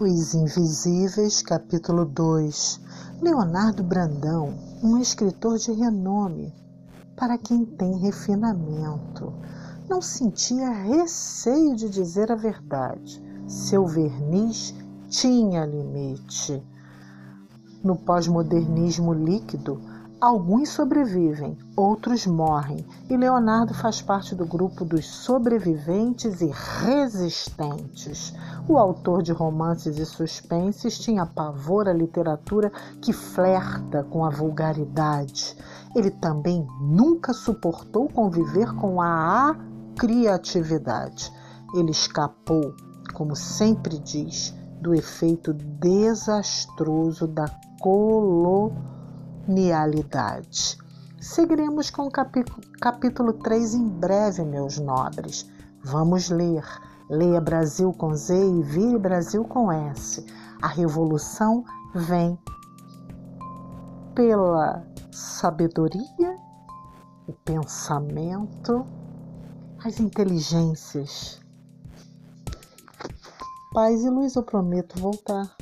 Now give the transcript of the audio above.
Os Invisíveis, capítulo 2. Leonardo Brandão, um escritor de renome, para quem tem refinamento, não sentia receio de dizer a verdade. Seu verniz tinha limite. No pós-modernismo líquido, Alguns sobrevivem, outros morrem, e Leonardo faz parte do grupo dos sobreviventes e resistentes. O autor de romances e suspenses tinha pavor à literatura que flerta com a vulgaridade. Ele também nunca suportou conviver com a criatividade. Ele escapou, como sempre diz, do efeito desastroso da colonização nialidade. Seguiremos com o capítulo 3 em breve, meus nobres. Vamos ler. Leia Brasil com Z e vire Brasil com S. A revolução vem pela sabedoria, o pensamento, as inteligências. Paz e luz, eu prometo voltar.